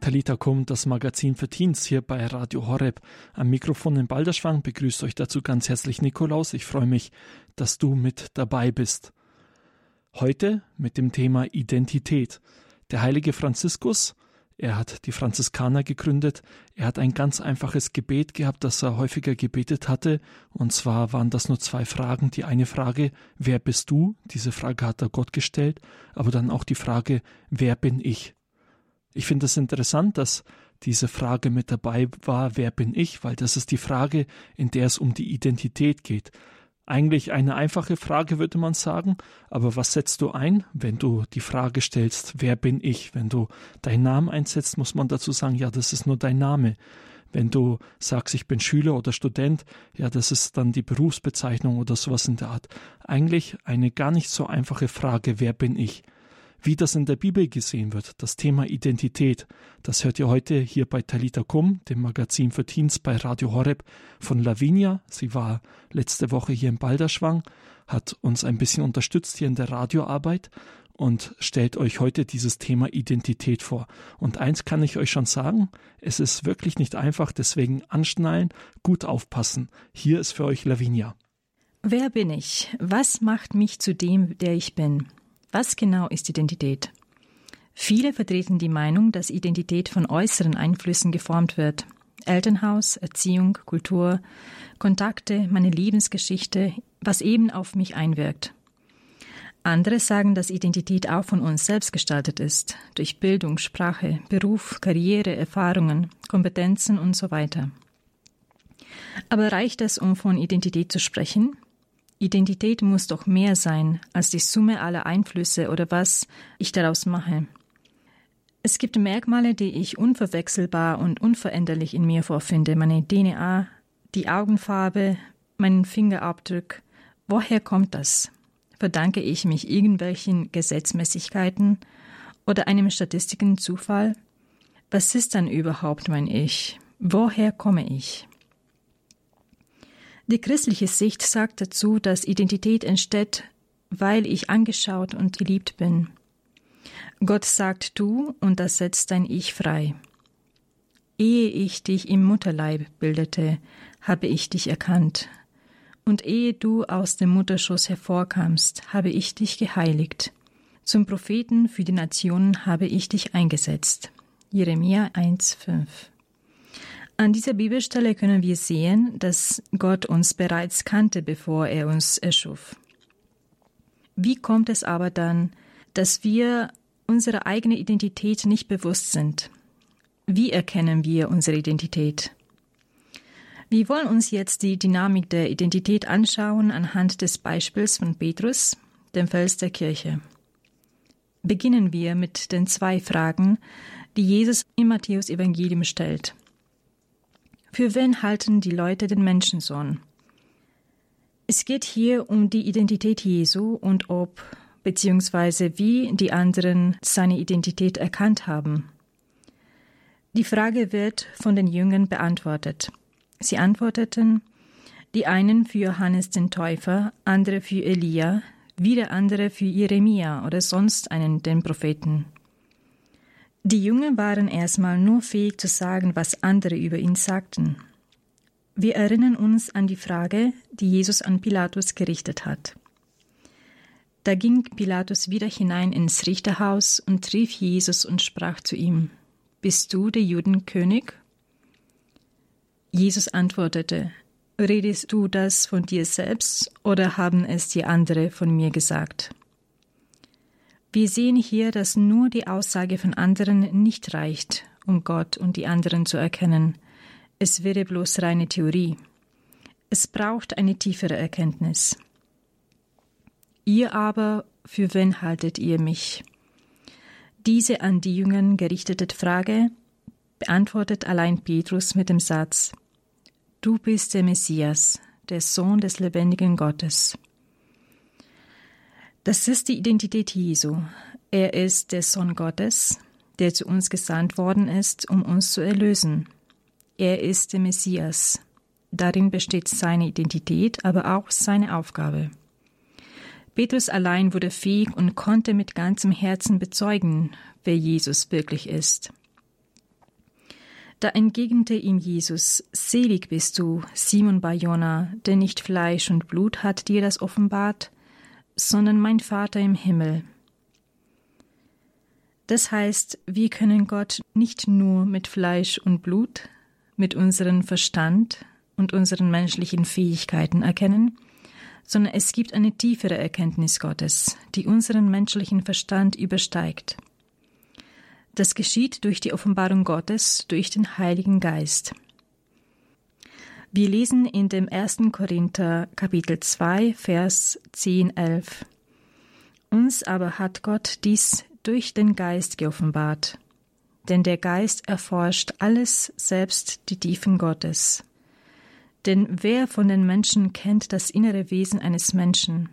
Talita Kum, das Magazin für Teens hier bei Radio Horeb. Am Mikrofon in Balderschwang begrüßt euch dazu ganz herzlich Nikolaus. Ich freue mich, dass du mit dabei bist. Heute mit dem Thema Identität. Der heilige Franziskus, er hat die Franziskaner gegründet. Er hat ein ganz einfaches Gebet gehabt, das er häufiger gebetet hatte. Und zwar waren das nur zwei Fragen. Die eine Frage, wer bist du? Diese Frage hat er Gott gestellt. Aber dann auch die Frage, wer bin ich? Ich finde es interessant, dass diese Frage mit dabei war, wer bin ich, weil das ist die Frage, in der es um die Identität geht. Eigentlich eine einfache Frage, würde man sagen, aber was setzt du ein, wenn du die Frage stellst, wer bin ich? Wenn du deinen Namen einsetzt, muss man dazu sagen, ja, das ist nur dein Name. Wenn du sagst, ich bin Schüler oder Student, ja, das ist dann die Berufsbezeichnung oder sowas in der Art. Eigentlich eine gar nicht so einfache Frage, wer bin ich? Wie das in der Bibel gesehen wird, das Thema Identität, das hört ihr heute hier bei Talita Kum, dem Magazin für Teens bei Radio Horeb von Lavinia. Sie war letzte Woche hier in Balderschwang, hat uns ein bisschen unterstützt hier in der Radioarbeit und stellt euch heute dieses Thema Identität vor. Und eins kann ich euch schon sagen, es ist wirklich nicht einfach, deswegen anschnallen, gut aufpassen. Hier ist für euch Lavinia. Wer bin ich? Was macht mich zu dem, der ich bin? Was genau ist Identität? Viele vertreten die Meinung, dass Identität von äußeren Einflüssen geformt wird. Elternhaus, Erziehung, Kultur, Kontakte, meine Lebensgeschichte, was eben auf mich einwirkt. Andere sagen, dass Identität auch von uns selbst gestaltet ist, durch Bildung, Sprache, Beruf, Karriere, Erfahrungen, Kompetenzen und so weiter. Aber reicht es, um von Identität zu sprechen? Identität muss doch mehr sein als die Summe aller Einflüsse oder was ich daraus mache. Es gibt Merkmale, die ich unverwechselbar und unveränderlich in mir vorfinde. Meine DNA, die Augenfarbe, meinen Fingerabdruck. Woher kommt das? Verdanke ich mich irgendwelchen Gesetzmäßigkeiten oder einem statistischen Zufall? Was ist dann überhaupt mein Ich? Woher komme ich? Die christliche Sicht sagt dazu, dass Identität entsteht, weil ich angeschaut und geliebt bin. Gott sagt du und das setzt dein Ich frei. Ehe ich dich im Mutterleib bildete, habe ich dich erkannt. Und ehe du aus dem Mutterschoß hervorkamst, habe ich dich geheiligt. Zum Propheten für die Nationen habe ich dich eingesetzt. Jeremia 1,5 an dieser Bibelstelle können wir sehen, dass Gott uns bereits kannte, bevor er uns erschuf. Wie kommt es aber dann, dass wir unserer eigenen Identität nicht bewusst sind? Wie erkennen wir unsere Identität? Wir wollen uns jetzt die Dynamik der Identität anschauen anhand des Beispiels von Petrus, dem Fels der Kirche. Beginnen wir mit den zwei Fragen, die Jesus im Matthäus Evangelium stellt. Für wen halten die Leute den Menschensohn? Es geht hier um die Identität Jesu und ob bzw. wie die anderen seine Identität erkannt haben. Die Frage wird von den Jüngern beantwortet. Sie antworteten, die einen für Johannes den Täufer, andere für Elia, wieder andere für Jeremia oder sonst einen den Propheten. Die Jungen waren erstmal nur fähig zu sagen, was andere über ihn sagten. Wir erinnern uns an die Frage, die Jesus an Pilatus gerichtet hat. Da ging Pilatus wieder hinein ins Richterhaus und rief Jesus und sprach zu ihm, Bist du der Judenkönig? Jesus antwortete, Redest du das von dir selbst oder haben es dir andere von mir gesagt? Wir sehen hier, dass nur die Aussage von anderen nicht reicht, um Gott und die anderen zu erkennen. Es wäre bloß reine Theorie. Es braucht eine tiefere Erkenntnis. Ihr aber, für wen haltet ihr mich? Diese an die Jüngern gerichtete Frage beantwortet allein Petrus mit dem Satz Du bist der Messias, der Sohn des lebendigen Gottes. Das ist die Identität Jesu. Er ist der Sohn Gottes, der zu uns gesandt worden ist, um uns zu erlösen. Er ist der Messias. Darin besteht seine Identität, aber auch seine Aufgabe. Petrus allein wurde fähig und konnte mit ganzem Herzen bezeugen, wer Jesus wirklich ist. Da entgegnete ihm Jesus, Selig bist du, Simon Barjona, denn nicht Fleisch und Blut hat dir das offenbart, sondern mein Vater im Himmel. Das heißt, wir können Gott nicht nur mit Fleisch und Blut, mit unserem Verstand und unseren menschlichen Fähigkeiten erkennen, sondern es gibt eine tiefere Erkenntnis Gottes, die unseren menschlichen Verstand übersteigt. Das geschieht durch die Offenbarung Gottes, durch den Heiligen Geist. Wir lesen in dem 1. Korinther Kapitel 2, Vers 10, 11. Uns aber hat Gott dies durch den Geist geoffenbart. Denn der Geist erforscht alles, selbst die Tiefen Gottes. Denn wer von den Menschen kennt das innere Wesen eines Menschen?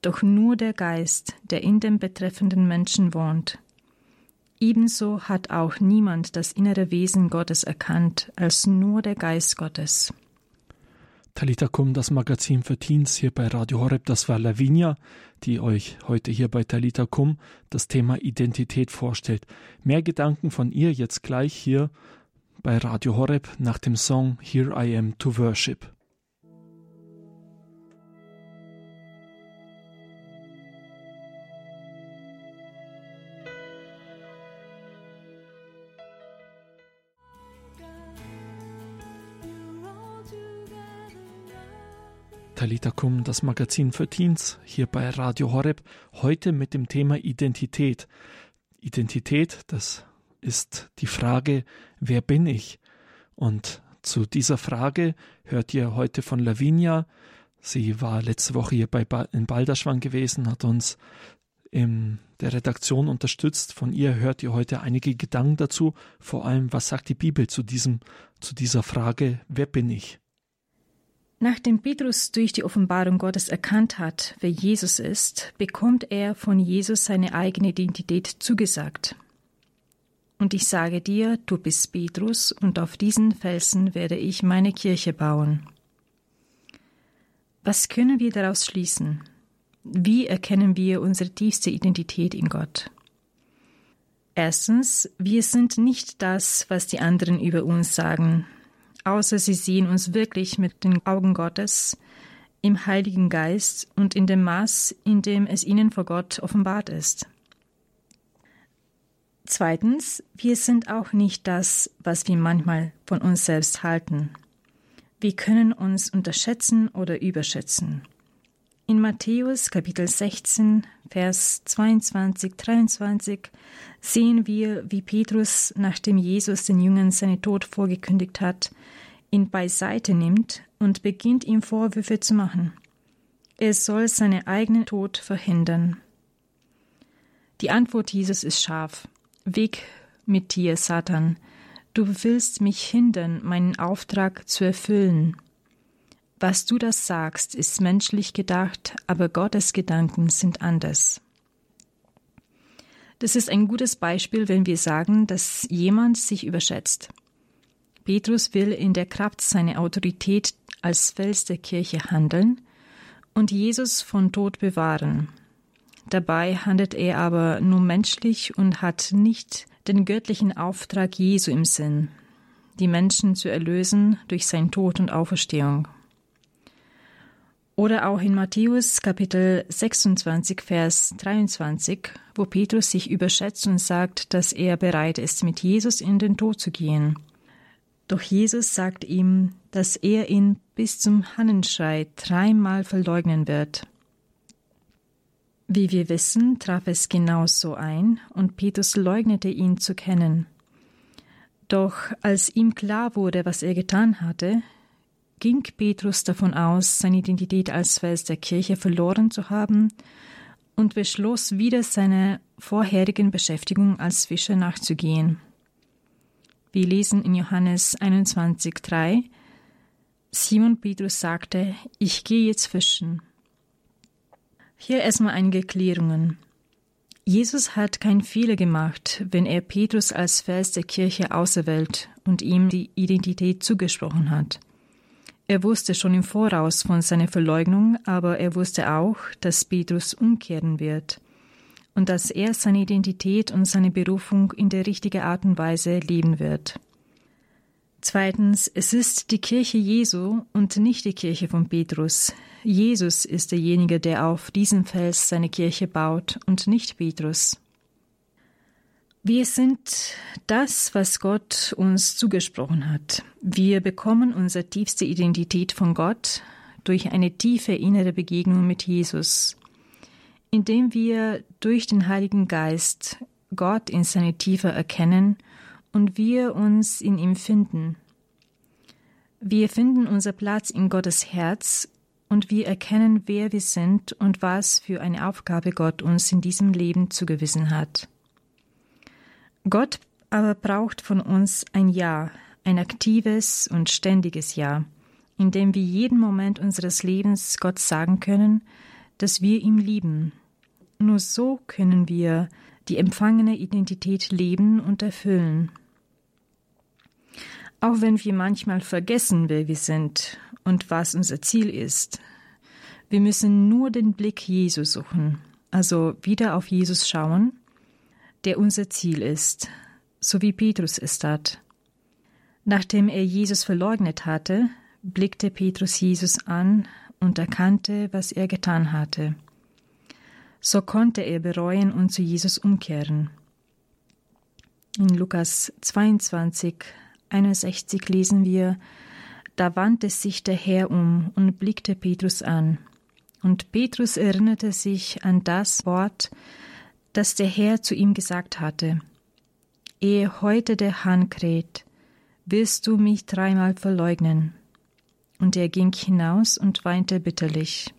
Doch nur der Geist, der in dem betreffenden Menschen wohnt. Ebenso hat auch niemand das innere Wesen Gottes erkannt, als nur der Geist Gottes. Talita Kum, das Magazin für Teens hier bei Radio Horeb, das war Lavinia, die euch heute hier bei Talita Kum das Thema Identität vorstellt. Mehr Gedanken von ihr jetzt gleich hier bei Radio Horeb nach dem Song Here I Am to Worship. Talita das Magazin für Teens, hier bei Radio Horeb, heute mit dem Thema Identität. Identität, das ist die Frage, wer bin ich? Und zu dieser Frage hört ihr heute von Lavinia. Sie war letzte Woche hier bei ba in Balderschwang gewesen, hat uns in der Redaktion unterstützt. Von ihr hört ihr heute einige Gedanken dazu. Vor allem, was sagt die Bibel zu diesem, zu dieser Frage, wer bin ich? Nachdem Petrus durch die Offenbarung Gottes erkannt hat, wer Jesus ist, bekommt er von Jesus seine eigene Identität zugesagt. Und ich sage dir, du bist Petrus, und auf diesen Felsen werde ich meine Kirche bauen. Was können wir daraus schließen? Wie erkennen wir unsere tiefste Identität in Gott? Erstens, wir sind nicht das, was die anderen über uns sagen, außer sie sehen uns wirklich mit den Augen Gottes, im Heiligen Geist und in dem Maß, in dem es ihnen vor Gott offenbart ist. Zweitens, wir sind auch nicht das, was wir manchmal von uns selbst halten. Wir können uns unterschätzen oder überschätzen. In Matthäus Kapitel 16, Vers 22, 23 sehen wir, wie Petrus, nachdem Jesus den Jüngern seinen Tod vorgekündigt hat, ihn beiseite nimmt und beginnt ihm Vorwürfe zu machen. Er soll seinen eigenen Tod verhindern. Die Antwort Jesus ist scharf. Weg mit dir, Satan. Du willst mich hindern, meinen Auftrag zu erfüllen. Was du das sagst, ist menschlich gedacht, aber Gottes Gedanken sind anders. Das ist ein gutes Beispiel, wenn wir sagen, dass jemand sich überschätzt. Petrus will in der Kraft seiner Autorität als Fels der Kirche handeln und Jesus von Tod bewahren. Dabei handelt er aber nur menschlich und hat nicht den göttlichen Auftrag Jesu im Sinn, die Menschen zu erlösen durch sein Tod und Auferstehung. Oder auch in Matthäus Kapitel 26, Vers 23, wo Petrus sich überschätzt und sagt, dass er bereit ist, mit Jesus in den Tod zu gehen. Doch Jesus sagt ihm, dass er ihn bis zum Hannenschrei dreimal verleugnen wird. Wie wir wissen, traf es genauso ein, und Petrus leugnete ihn zu kennen. Doch als ihm klar wurde, was er getan hatte, ging Petrus davon aus, seine Identität als Fels der Kirche verloren zu haben und beschloss wieder seiner vorherigen Beschäftigung als Fischer nachzugehen. Wir lesen in Johannes 21,3 Simon Petrus sagte, ich gehe jetzt fischen. Hier erstmal einige Klärungen. Jesus hat keinen Fehler gemacht, wenn er Petrus als Fels der Kirche auserwählt und ihm die Identität zugesprochen hat. Er wusste schon im Voraus von seiner Verleugnung, aber er wusste auch, dass Petrus umkehren wird und dass er seine Identität und seine Berufung in der richtigen Art und Weise leben wird. Zweitens, es ist die Kirche Jesu und nicht die Kirche von Petrus. Jesus ist derjenige, der auf diesem Fels seine Kirche baut und nicht Petrus. Wir sind das, was Gott uns zugesprochen hat. Wir bekommen unsere tiefste Identität von Gott durch eine tiefe innere Begegnung mit Jesus, indem wir durch den Heiligen Geist Gott in seine Tiefe erkennen und wir uns in ihm finden. Wir finden unser Platz in Gottes Herz und wir erkennen, wer wir sind und was für eine Aufgabe Gott uns in diesem Leben zugewiesen hat. Gott aber braucht von uns ein Ja, ein aktives und ständiges Ja, in dem wir jeden Moment unseres Lebens Gott sagen können, dass wir ihn lieben. Nur so können wir die empfangene Identität leben und erfüllen. Auch wenn wir manchmal vergessen, wer wir sind und was unser Ziel ist, wir müssen nur den Blick Jesu suchen, also wieder auf Jesus schauen, der unser Ziel ist, so wie Petrus es tat. Nachdem er Jesus verleugnet hatte, blickte Petrus Jesus an und erkannte, was er getan hatte. So konnte er bereuen und zu Jesus umkehren. In Lukas 22, 61 lesen wir, da wandte sich der Herr um und blickte Petrus an. Und Petrus erinnerte sich an das Wort, das der Herr zu ihm gesagt hatte. Ehe heute der Hahn kräht, wirst du mich dreimal verleugnen. Und er ging hinaus und weinte bitterlich.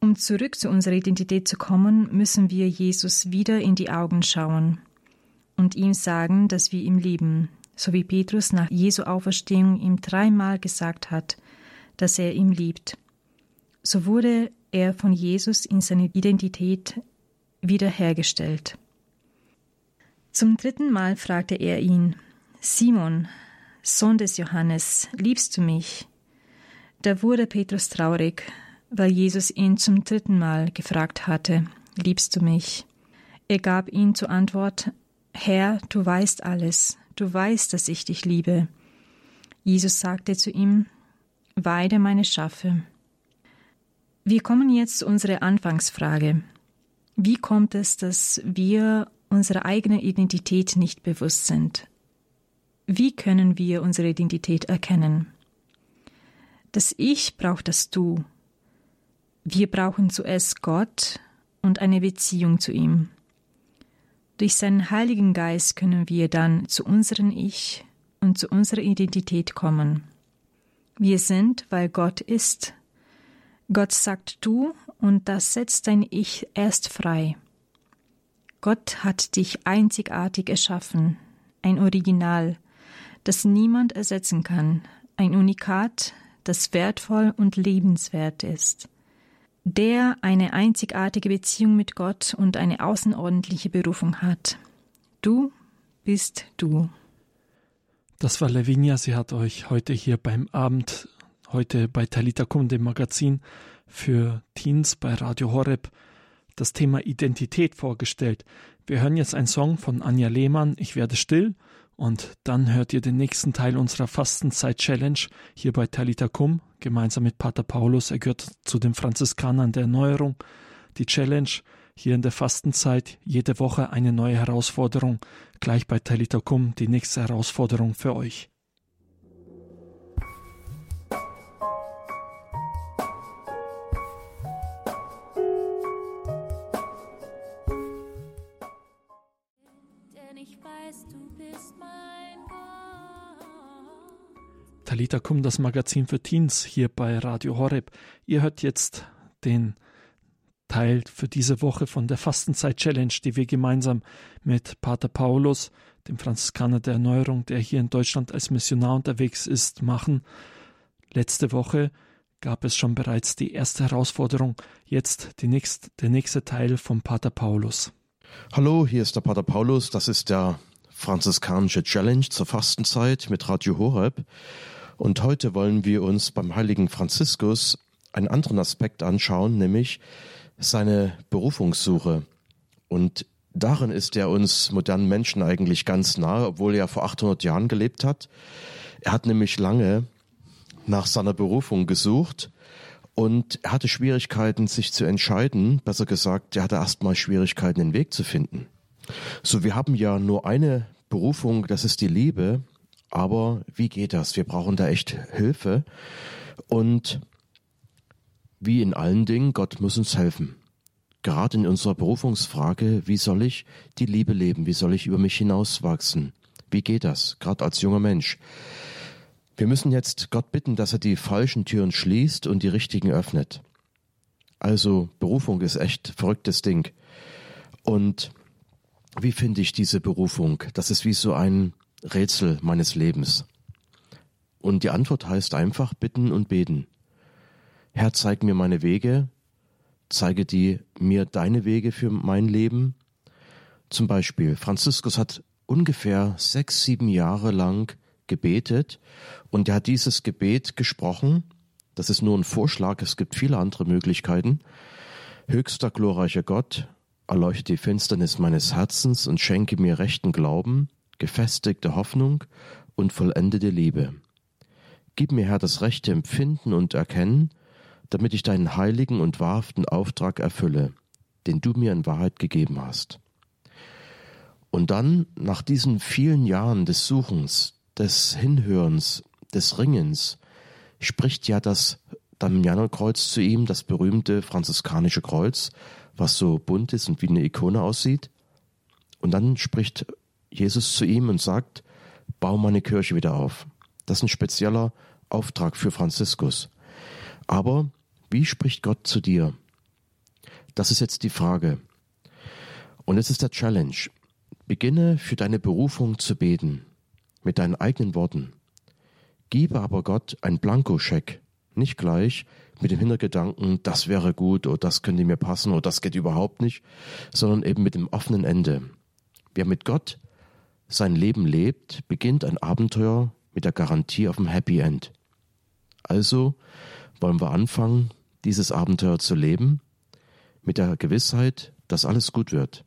Um zurück zu unserer Identität zu kommen, müssen wir Jesus wieder in die Augen schauen und ihm sagen, dass wir ihm lieben, so wie Petrus nach Jesu Auferstehung ihm dreimal gesagt hat, dass er ihn liebt. So wurde er von Jesus in seine Identität wiederhergestellt. Zum dritten Mal fragte er ihn, Simon, Sohn des Johannes, liebst du mich? Da wurde Petrus traurig, weil Jesus ihn zum dritten Mal gefragt hatte, liebst du mich? Er gab ihm zur Antwort, Herr, du weißt alles, du weißt, dass ich dich liebe. Jesus sagte zu ihm, Weide meine Schafe. Wir kommen jetzt zu unserer Anfangsfrage. Wie kommt es, dass wir unserer eigenen Identität nicht bewusst sind? Wie können wir unsere Identität erkennen? Das Ich braucht das Du. Wir brauchen zuerst Gott und eine Beziehung zu ihm. Durch seinen Heiligen Geist können wir dann zu unserem Ich und zu unserer Identität kommen. Wir sind, weil Gott ist. Gott sagt du und das setzt dein Ich erst frei. Gott hat dich einzigartig erschaffen, ein Original, das niemand ersetzen kann, ein Unikat, das wertvoll und lebenswert ist der eine einzigartige Beziehung mit Gott und eine außerordentliche Berufung hat. Du bist du. Das war Lavinia. Sie hat euch heute hier beim Abend, heute bei Talita Kum, dem Magazin für Teens bei Radio Horeb, das Thema Identität vorgestellt. Wir hören jetzt einen Song von Anja Lehmann, Ich werde still, und dann hört ihr den nächsten Teil unserer Fastenzeit-Challenge hier bei Talita Kum, gemeinsam mit Pater Paulus. Er gehört zu den Franziskanern der Erneuerung. Die Challenge hier in der Fastenzeit, jede Woche eine neue Herausforderung. Gleich bei Talita Kum die nächste Herausforderung für euch. Talita Kum, das Magazin für Teens hier bei Radio Horeb. Ihr hört jetzt den Teil für diese Woche von der Fastenzeit Challenge, die wir gemeinsam mit Pater Paulus, dem Franziskaner der Erneuerung, der hier in Deutschland als Missionar unterwegs ist, machen. Letzte Woche gab es schon bereits die erste Herausforderung, jetzt nächst, der nächste Teil vom Pater Paulus. Hallo, hier ist der Pater Paulus, das ist der franziskanische Challenge zur Fastenzeit mit Radio Horeb. Und heute wollen wir uns beim heiligen Franziskus einen anderen Aspekt anschauen, nämlich seine Berufungssuche. Und darin ist er uns modernen Menschen eigentlich ganz nahe, obwohl er vor 800 Jahren gelebt hat. Er hat nämlich lange nach seiner Berufung gesucht und er hatte Schwierigkeiten, sich zu entscheiden. Besser gesagt, er hatte erstmal Schwierigkeiten, den Weg zu finden. So, wir haben ja nur eine Berufung, das ist die Liebe. Aber wie geht das? Wir brauchen da echt Hilfe. Und wie in allen Dingen, Gott muss uns helfen. Gerade in unserer Berufungsfrage, wie soll ich die Liebe leben? Wie soll ich über mich hinauswachsen? Wie geht das? Gerade als junger Mensch. Wir müssen jetzt Gott bitten, dass er die falschen Türen schließt und die richtigen öffnet. Also Berufung ist echt verrücktes Ding. Und wie finde ich diese Berufung? Das ist wie so ein Rätsel meines Lebens. Und die Antwort heißt einfach bitten und beten. Herr, zeig mir meine Wege, zeige die mir deine Wege für mein Leben. Zum Beispiel, Franziskus hat ungefähr sechs, sieben Jahre lang gebetet und er hat dieses Gebet gesprochen. Das ist nur ein Vorschlag, es gibt viele andere Möglichkeiten. Höchster glorreicher Gott, erleuchte die Finsternis meines Herzens und schenke mir rechten Glauben, gefestigte Hoffnung und vollendete Liebe. Gib mir, Herr, das rechte Empfinden und Erkennen, damit ich deinen heiligen und wahrhaften Auftrag erfülle, den du mir in Wahrheit gegeben hast. Und dann, nach diesen vielen Jahren des Suchens, des Hinhörens, des Ringens spricht ja das Damianerkreuz zu ihm, das berühmte franziskanische Kreuz, was so bunt ist und wie eine Ikone aussieht. Und dann spricht Jesus zu ihm und sagt, bau meine Kirche wieder auf. Das ist ein spezieller Auftrag für Franziskus. Aber wie spricht Gott zu dir? Das ist jetzt die Frage. Und es ist der Challenge. Beginne für deine Berufung zu beten, mit deinen eigenen Worten. Gebe aber Gott ein Blankoscheck, nicht gleich mit dem Hintergedanken, das wäre gut oder das könnte mir passen oder das geht überhaupt nicht, sondern eben mit dem offenen Ende. Wer mit Gott sein Leben lebt, beginnt ein Abenteuer mit der Garantie auf ein Happy End. Also wollen wir anfangen, dieses Abenteuer zu leben, mit der Gewissheit, dass alles gut wird.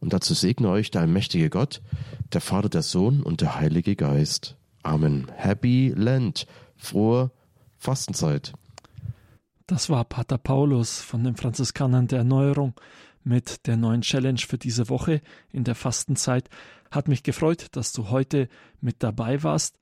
Und dazu segne euch der allmächtige Gott, der Vater, der Sohn und der Heilige Geist. Amen. Happy Lent. Frohe Fastenzeit. Das war Pater Paulus von den Franziskanern der Erneuerung mit der neuen Challenge für diese Woche in der Fastenzeit. Hat mich gefreut, dass du heute mit dabei warst.